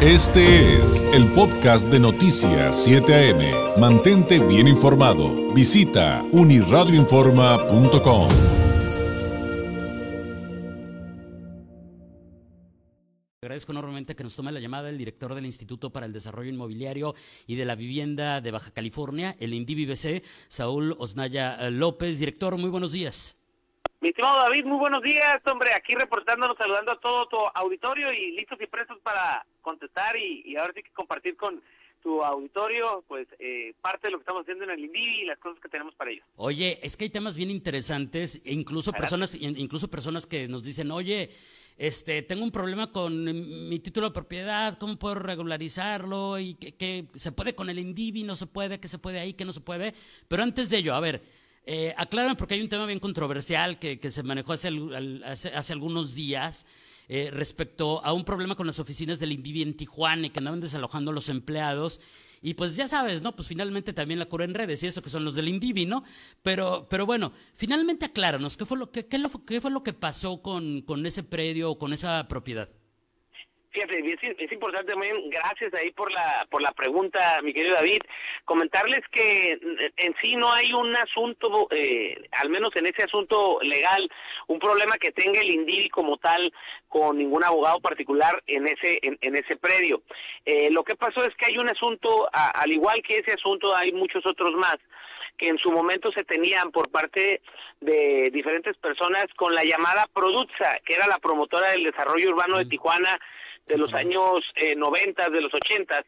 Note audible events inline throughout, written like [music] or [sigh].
Este es el podcast de Noticias 7 AM. Mantente bien informado. Visita uniradioinforma.com. Agradezco enormemente que nos tome la llamada el director del Instituto para el Desarrollo Inmobiliario y de la Vivienda de Baja California, el INDIVIBC, Saúl Osnaya López. Director, muy buenos días. Mi estimado David, muy buenos días, hombre, aquí reportándonos, saludando a todo tu auditorio y listos y prestos para contestar y, ahora sí que compartir con tu auditorio, pues eh, parte de lo que estamos haciendo en el INDIVI y las cosas que tenemos para ellos. Oye, es que hay temas bien interesantes, e incluso personas, incluso personas que nos dicen, oye, este, tengo un problema con mi título de propiedad, ¿cómo puedo regularizarlo? Y que, se puede con el INDIVI, no se puede, que se puede ahí, que no se puede. Pero antes de ello, a ver, eh, aclaran porque hay un tema bien controversial que, se manejó hace, hace, algunos días eh, respecto a un problema con las oficinas del INDIVI en Tijuana y que andaban desalojando a los empleados. Y pues ya sabes, ¿no? Pues finalmente también la cura en redes y eso que son los del INDIVI, ¿no? Pero, pero bueno, finalmente acláranos, ¿qué fue lo, qué, qué, qué fue lo que pasó con, con ese predio o con esa propiedad? Fíjate, es, importante también, gracias ahí por la, por la pregunta, mi querido David, comentarles que en sí no hay un asunto, eh, al menos en ese asunto legal, un problema que tenga el INDIVI como tal con ningún abogado particular en ese, en, ese predio. Eh, lo que pasó es que hay un asunto, al igual que ese asunto, hay muchos otros más que en su momento se tenían por parte de diferentes personas con la llamada Produza, que era la promotora del desarrollo urbano de Tijuana, de los años eh, 90, de los 80.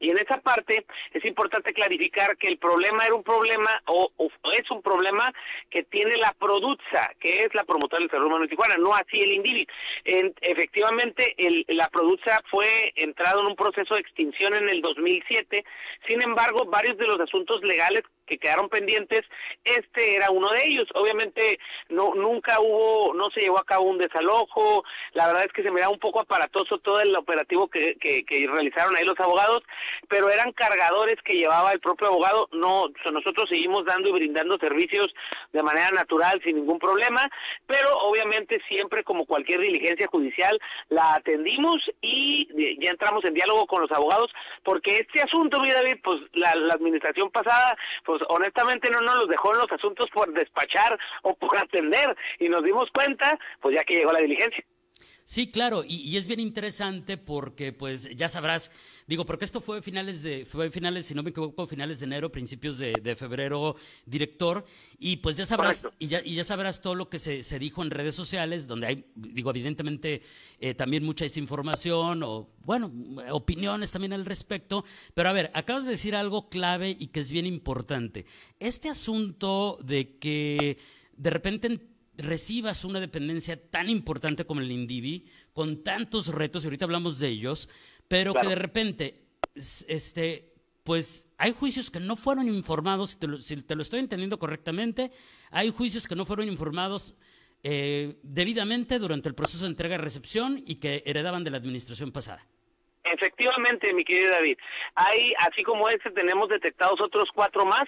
Y en esa parte es importante clarificar que el problema era un problema o, es un problema que tiene la Produza, que es la promotora del desarrollo humano de Tijuana, no así el Indivi. efectivamente, el, la Produza fue entrado en un proceso de extinción en el 2007. Sin embargo, varios de los asuntos legales que quedaron pendientes, este era uno de ellos. Obviamente no nunca hubo, no se llevó a cabo un desalojo, la verdad es que se me da un poco aparatoso todo el operativo que, que, realizaron ahí los abogados, pero eran cargadores que llevaba el propio abogado, no, nosotros seguimos dando y brindando servicios de manera natural, sin ningún problema, pero obviamente siempre como cualquier diligencia judicial la atendimos y ya entramos en diálogo con los abogados, porque este asunto, mi David, pues la, la administración pasada, pues honestamente no nos los dejó en los asuntos por despachar o por atender y nos dimos cuenta, pues ya que llegó la diligencia. Sí, claro, y, es bien interesante porque, pues, ya sabrás, digo, porque esto fue finales de, fue finales, si no me equivoco, finales de enero, principios de, febrero, director, y pues ya sabrás, y ya, y ya sabrás todo lo que se, se, dijo en redes sociales, donde hay, digo, evidentemente eh, también mucha desinformación o, bueno, opiniones también al respecto, pero a ver, acabas de decir algo clave y que es bien importante. Este asunto de que de repente recibas una dependencia tan importante como el INDIVI, con tantos retos, y ahorita hablamos de ellos, pero que de repente, este, pues hay juicios que no fueron informados, si te lo, si te lo estoy entendiendo correctamente, hay juicios que no fueron informados eh, debidamente durante el proceso de entrega-recepción y que heredaban de la administración pasada. Efectivamente, mi querido David. Hay, así como este, tenemos detectados otros cuatro más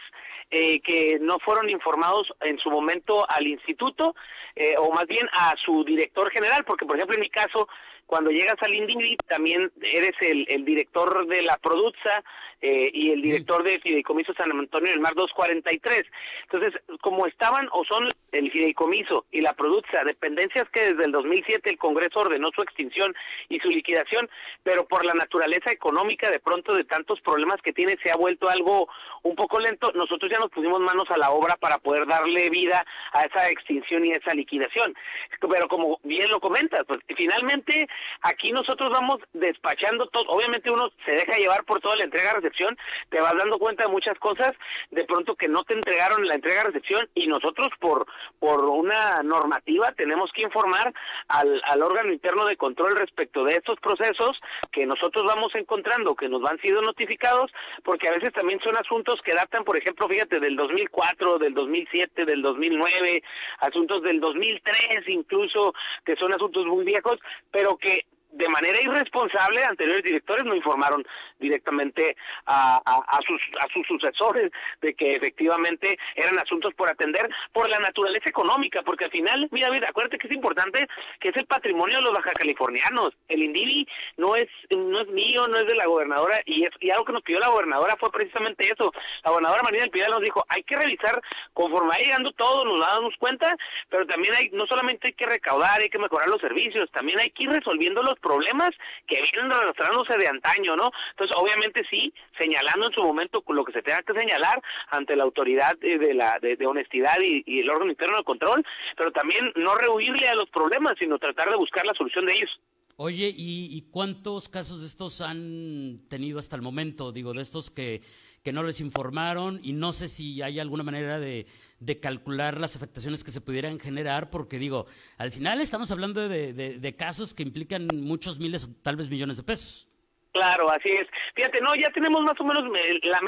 eh, que no fueron informados en su momento al instituto, eh, o más bien a su director general, porque por ejemplo en mi caso cuando llegas al INDIVI también eres el, el director de la Produza eh, y el director de Fideicomiso San Antonio del Mar 243. Entonces, como estaban o son el Fideicomiso y la Produza, dependencias que desde el 2007 el Congreso ordenó su extinción y su liquidación, pero por la naturaleza económica de pronto de tantos problemas que tiene se ha vuelto algo un poco lento, nosotros ya nos pusimos manos a la obra para poder darle vida a esa extinción y a esa liquidación. Pero como bien lo comentas, pues finalmente Aquí nosotros vamos despachando todo. Obviamente uno se deja llevar por toda la entrega-recepción, te vas dando cuenta de muchas cosas, de pronto que no te entregaron la entrega-recepción y nosotros por, por una normativa tenemos que informar al, al órgano interno de control respecto de estos procesos que nosotros vamos encontrando, que nos van siendo notificados, porque a veces también son asuntos que datan, por ejemplo, fíjate, del 2004, del 2007, del 2009, asuntos del 2003 incluso, que son asuntos muy viejos, pero que de manera irresponsable, anteriores directores no informaron directamente a, sus, a sus sucesores de que efectivamente eran asuntos por atender por la naturaleza económica, porque al final, mira, mira, acuérdate que es importante que es el patrimonio de los baja californianos. El INDIVI no es, no es mío, no es de la gobernadora, y, es, y algo que nos pidió la gobernadora fue precisamente eso. La gobernadora María del Pidal nos dijo, hay que revisar conforme va llegando todo, nos damos cuenta, pero también hay, no solamente hay que recaudar, hay que mejorar los servicios, también hay que ir resolviendo los problemas que vienen arrastrándose de antaño, ¿no? Entonces, obviamente sí, señalando en su momento lo que se tenga que señalar ante la autoridad de, la de, honestidad y, el órgano interno de control, pero también no rehuirle a los problemas, sino tratar de buscar la solución de ellos. Oye, ¿y, cuántos casos de estos han tenido hasta el momento? Digo, de estos que, que no les informaron y no sé si hay alguna manera de, de, calcular las afectaciones que se pudieran generar, porque digo, al final estamos hablando de, de casos que implican muchos miles o tal vez millones de pesos. Claro, así es. Fíjate, no, ya tenemos más o menos la,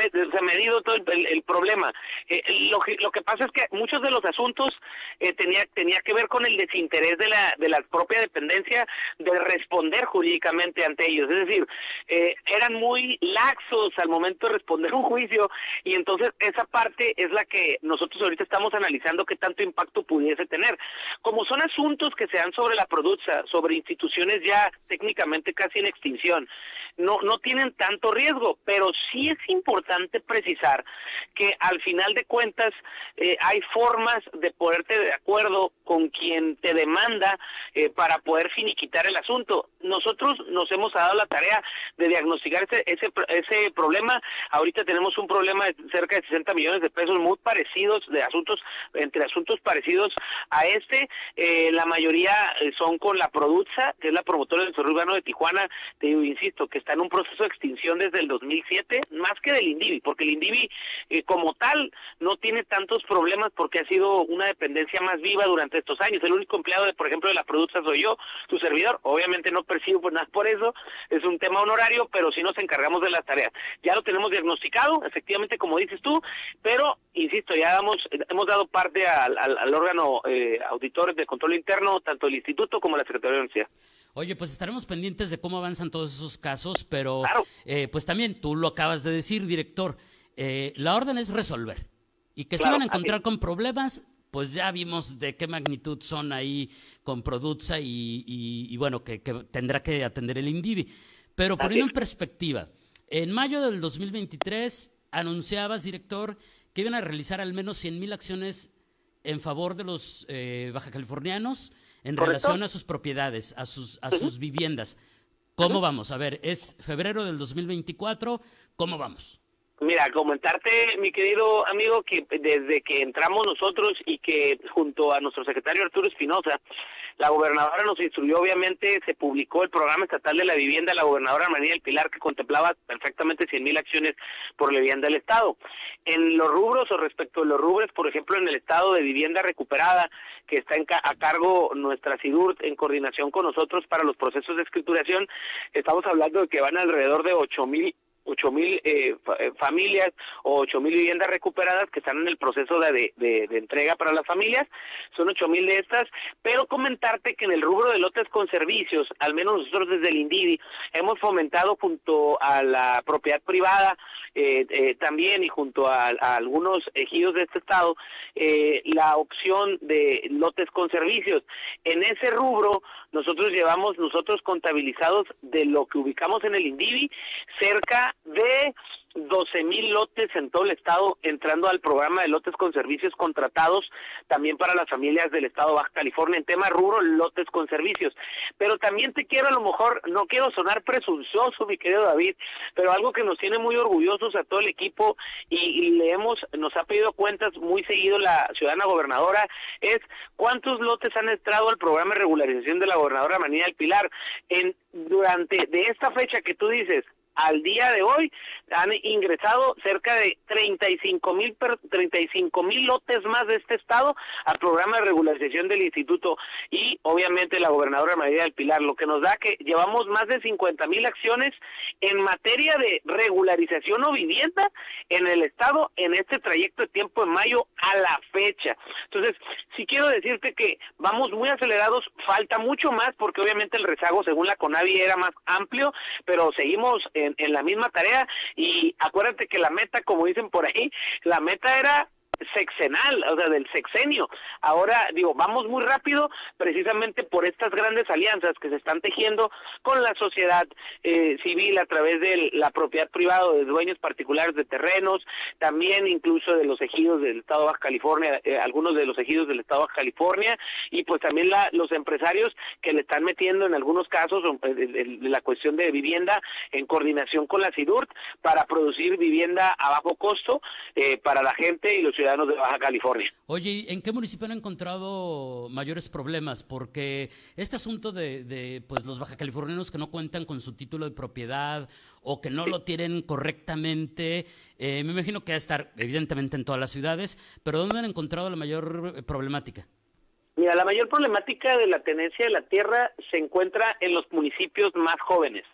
medido todo el, problema. Eh, lo, que, lo que pasa es que muchos de los asuntos eh, tenía tenía que ver con el desinterés de la de la propia dependencia de responder jurídicamente ante ellos. Es decir, eh, eran muy laxos al momento de responder un juicio y entonces esa parte es la que nosotros ahorita estamos analizando qué tanto impacto pudiese tener. Como son asuntos que se dan sobre la producción, sobre instituciones ya técnicamente casi en extinción, no, no tienen tanto riesgo, pero sí es importante precisar que al final de cuentas eh, hay formas de ponerte de acuerdo con quien te demanda eh, para poder finiquitar el asunto. Nosotros nos hemos dado la tarea de diagnosticar ese, ese, ese problema. Ahorita tenemos un problema de cerca de 60 millones de pesos muy parecidos, de asuntos, entre asuntos parecidos a este. Eh, la mayoría son con la Produza, que es la promotora del desarrollo urbano de Tijuana. Te digo, insisto, que está en un proceso de extinción desde el 2007, más que del INDIVI, porque el INDIVI eh, como tal no tiene tantos problemas porque ha sido una dependencia más viva durante estos años. El único empleado, de, por ejemplo, de la Produza soy yo, su servidor. Obviamente no percibo pues nada por eso, es un tema honorario, pero sí nos encargamos de las tareas. Ya lo tenemos diagnosticado, efectivamente, como dices tú, pero, insisto, ya damos, hemos dado parte al, al, órgano eh, auditor de control interno, tanto el instituto como la Secretaría de Universidad. Oye, pues estaremos pendientes de cómo avanzan todos esos casos, pero eh, pues también tú lo acabas de decir, director, eh, la orden es resolver. Y que se van a encontrar con problemas, pues ya vimos de qué magnitud son ahí con Produza y, bueno, que, tendrá que atender el INDIVI. Pero poniendo en perspectiva, en mayo del 2023 anunciabas, director, que iban a realizar al menos 100 mil acciones en favor de los eh, baja californianos en relación a sus propiedades, a sus, a sus viviendas. ¿Cómo vamos? A ver, es febrero del 2024, ¿cómo vamos? Mira, comentarte, mi querido amigo, que desde que entramos nosotros y que junto a nuestro secretario Arturo Espinosa, la gobernadora nos instruyó, obviamente, se publicó el programa estatal de la vivienda, la gobernadora María del Pilar, que contemplaba perfectamente 100 mil acciones por la vivienda del Estado. En los rubros o respecto a los rubros, por ejemplo, en el estado de vivienda recuperada, que está a cargo nuestra SIDUR en coordinación con nosotros para los procesos de escrituración, estamos hablando de que van alrededor de 8 mil ocho mil eh, eh, familias o ocho mil viviendas recuperadas que están en el proceso de, de, entrega para las familias, son ocho mil de estas, pero comentarte que en el rubro de lotes con servicios, al menos nosotros desde el INDIVI, hemos fomentado junto a la propiedad privada eh, eh también y junto a, a, algunos ejidos de este estado, la opción de lotes con servicios. En ese rubro, nosotros llevamos, nosotros contabilizados de lo que ubicamos en el INDIVI, cerca de 12 mil lotes en todo el estado entrando al programa de lotes con servicios contratados también para las familias del estado de Baja California en tema ruro, lotes con servicios. Pero también te quiero a lo mejor, no quiero sonar presuncioso, mi querido David, pero algo que nos tiene muy orgullosos a todo el equipo y, le hemos, nos ha pedido cuentas muy seguido la ciudadana gobernadora es cuántos lotes han entrado al programa de regularización de la gobernadora Manía del Pilar en durante de esta fecha que tú dices al día de hoy han ingresado cerca de 35 mil 35 mil lotes más de este estado al programa de regularización del instituto y obviamente la gobernadora María del Pilar, lo que nos da que llevamos más de 50 mil acciones en materia de regularización o vivienda en el estado en este trayecto de tiempo de mayo a la fecha. Entonces, si quiero decirte que vamos muy acelerados, falta mucho más porque obviamente el rezago según la CONAVI era más amplio, pero seguimos en, la misma tarea y acuérdate que la meta, como dicen por ahí, la meta era sexenal, o sea, del sexenio. Ahora, digo, vamos muy rápido precisamente por estas grandes alianzas que se están tejiendo con la sociedad eh, civil a través de la propiedad privada de dueños particulares de terrenos, también incluso de los ejidos del Estado de Baja California, eh, algunos de los ejidos del Estado de Baja California, y pues también la, los empresarios que le están metiendo en algunos casos eh, la cuestión de vivienda en coordinación con la SIDURT para producir vivienda a bajo costo para la gente y los ciudadanos de Baja California. Oye, ¿en qué municipio han encontrado mayores problemas? Porque este asunto de, pues los baja californianos que no cuentan con su título de propiedad o que no lo tienen correctamente, eh, me imagino que va a estar evidentemente en todas las ciudades, pero ¿dónde han encontrado la mayor eh, problemática? Mira, la mayor problemática de la tenencia de la tierra se encuentra en los municipios más jóvenes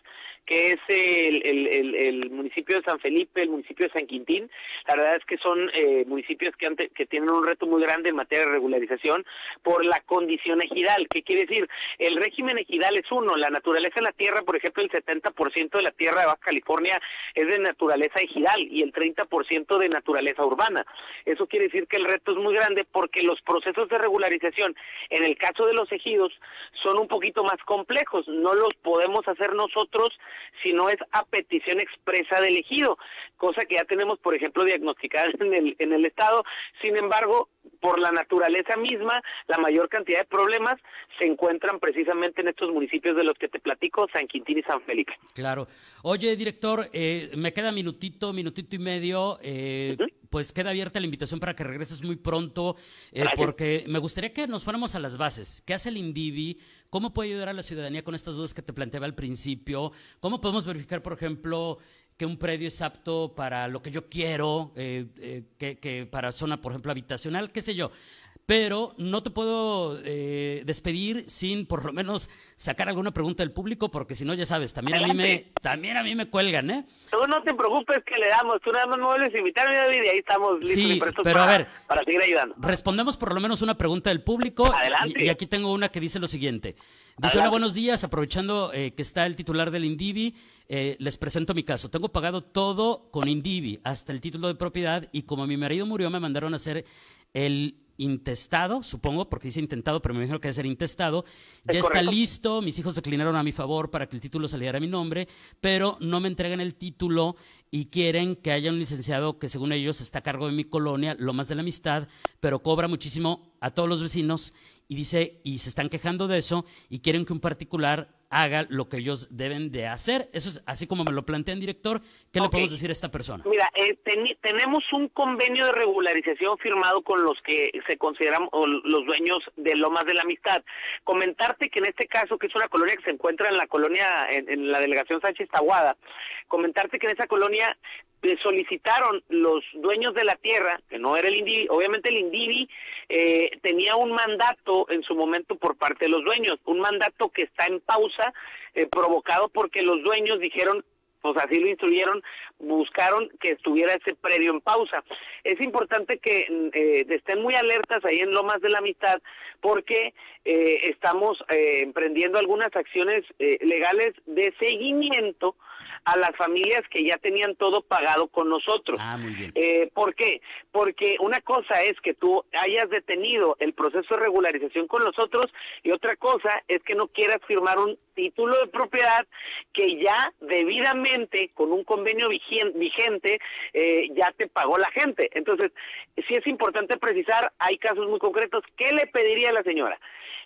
que es el, el, municipio de San Felipe, el municipio de San Quintín. La verdad es que son eh, municipios que, que tienen un reto muy grande en materia de regularización por la condición ejidal. ¿Qué quiere decir? El régimen ejidal es uno. La naturaleza en la tierra, por ejemplo, el 70% de la tierra de Baja California es de naturaleza ejidal y el 30% de naturaleza urbana. Eso quiere decir que el reto es muy grande porque los procesos de regularización, en el caso de los ejidos, son un poquito más complejos. No los podemos hacer nosotros si no es a petición expresa del ejido, cosa que ya tenemos, por ejemplo, diagnosticada [laughs] en el, en el Estado. Sin embargo, por la naturaleza misma, la mayor cantidad de problemas se encuentran precisamente en estos municipios de los que te platico, San Quintín y San Felipe. Claro. Oye, director, eh, me queda minutito, minutito y medio. Eh, pues queda abierta la invitación para que regreses muy pronto, eh, porque me gustaría que nos fuéramos a las bases. ¿Qué hace el INDIVI? ¿Cómo puede ayudar a la ciudadanía con estas dudas que te planteaba al principio? ¿Cómo podemos verificar, por ejemplo, que un predio es apto para lo que yo quiero, eh, eh, que, que, para zona, por ejemplo, habitacional, qué sé yo pero no te puedo eh, despedir sin por lo menos sacar alguna pregunta del público, porque si no, ya sabes, también a mí me también a mí me cuelgan, ¿eh? Tú no te preocupes que le damos, tú nada más me vuelves a invitar y ahí estamos listos sí, pero a ver, para seguir ayudando. Respondemos por lo menos una pregunta del público. Adelante. Y, aquí tengo una que dice lo siguiente. Dice, hola, buenos días, aprovechando eh, que está el titular del Indivi, eh, les presento mi caso. Tengo pagado todo con Indivi, hasta el título de propiedad, y como mi marido murió, me mandaron a hacer el intestado, supongo, porque dice intentado, pero me imagino que debe ser intestado. ya está listo, mis hijos declinaron a mi favor para que el título saliera a mi nombre, pero no me entregan el título y quieren que haya un licenciado que según ellos está a cargo de mi colonia, lo más de la amistad, pero cobra muchísimo a todos los vecinos y dice, y se están quejando de eso y quieren que un particular haga lo que ellos deben de hacer. Eso es así como me lo plantean, director. ¿Qué le podemos decir a esta persona? Mira, eh, tenemos un convenio de regularización firmado con los que se consideran los dueños de Lomas de la Amistad. Comentarte que en este caso, que es una colonia que se encuentra en la colonia, en, la delegación Sánchez Taguada, comentarte que en esa colonia le solicitaron los dueños de la tierra, que no era el INDIVI, obviamente el INDIVI eh, tenía un mandato en su momento por parte de los dueños, un mandato que está en pausa, eh, provocado porque los dueños dijeron pues así lo instruyeron, buscaron que estuviera ese predio en pausa. Es importante que eh, estén muy alertas ahí en Lomas de la Amistad porque eh, estamos eh, emprendiendo algunas acciones legales de seguimiento a las familias que ya tenían todo pagado con nosotros. Ah, muy bien. Eh, ¿Por qué? Porque una cosa es que tú hayas detenido el proceso de regularización con nosotros y otra cosa es que no quieras firmar un título de propiedad que ya debidamente con un convenio vigente eh, ya te pagó la gente. Entonces, sí es importante precisar, hay casos muy concretos. ¿Qué le pediría a la señora?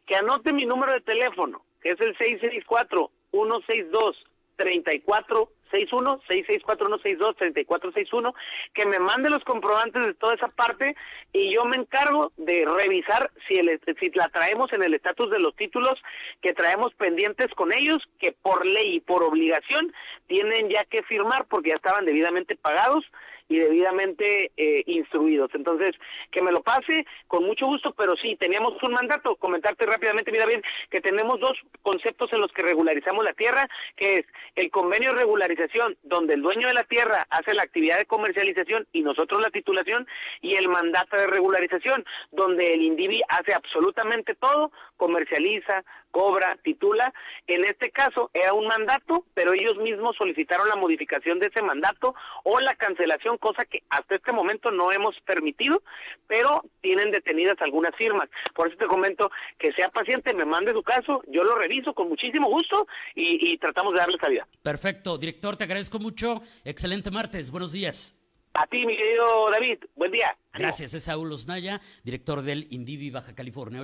Que anote mi número de teléfono, que es el 664 162 34 61-664162-3461, que me mande los comprobantes de toda esa parte y yo me encargo de revisar si, el, si la traemos en el estatus de los títulos que traemos pendientes con ellos, que por ley y por obligación tienen ya que firmar porque ya estaban debidamente pagados y debidamente eh, instruidos. Entonces, que me lo pase con mucho gusto, pero sí, teníamos un mandato. Comentarte rápidamente, mira bien, que tenemos dos conceptos en los que regularizamos la tierra, que es el convenio de regularización, donde el dueño de la tierra hace la actividad de comercialización y nosotros la titulación, y el mandato de regularización, donde el individuo hace absolutamente todo, comercializa, cobra, titula. En este caso era un mandato, pero ellos mismos solicitaron la modificación de ese mandato o la cancelación, cosa que hasta este momento no hemos permitido, pero tienen detenidas algunas firmas. Por eso te comento que sea paciente, me mande su caso, yo lo reviso con muchísimo gusto y, y tratamos de darle salida. Perfecto, director, te agradezco mucho. Excelente martes, buenos días. A ti, mi querido David, buen día. Gracias, es Saúl Osnaya, director del Indivi Baja California.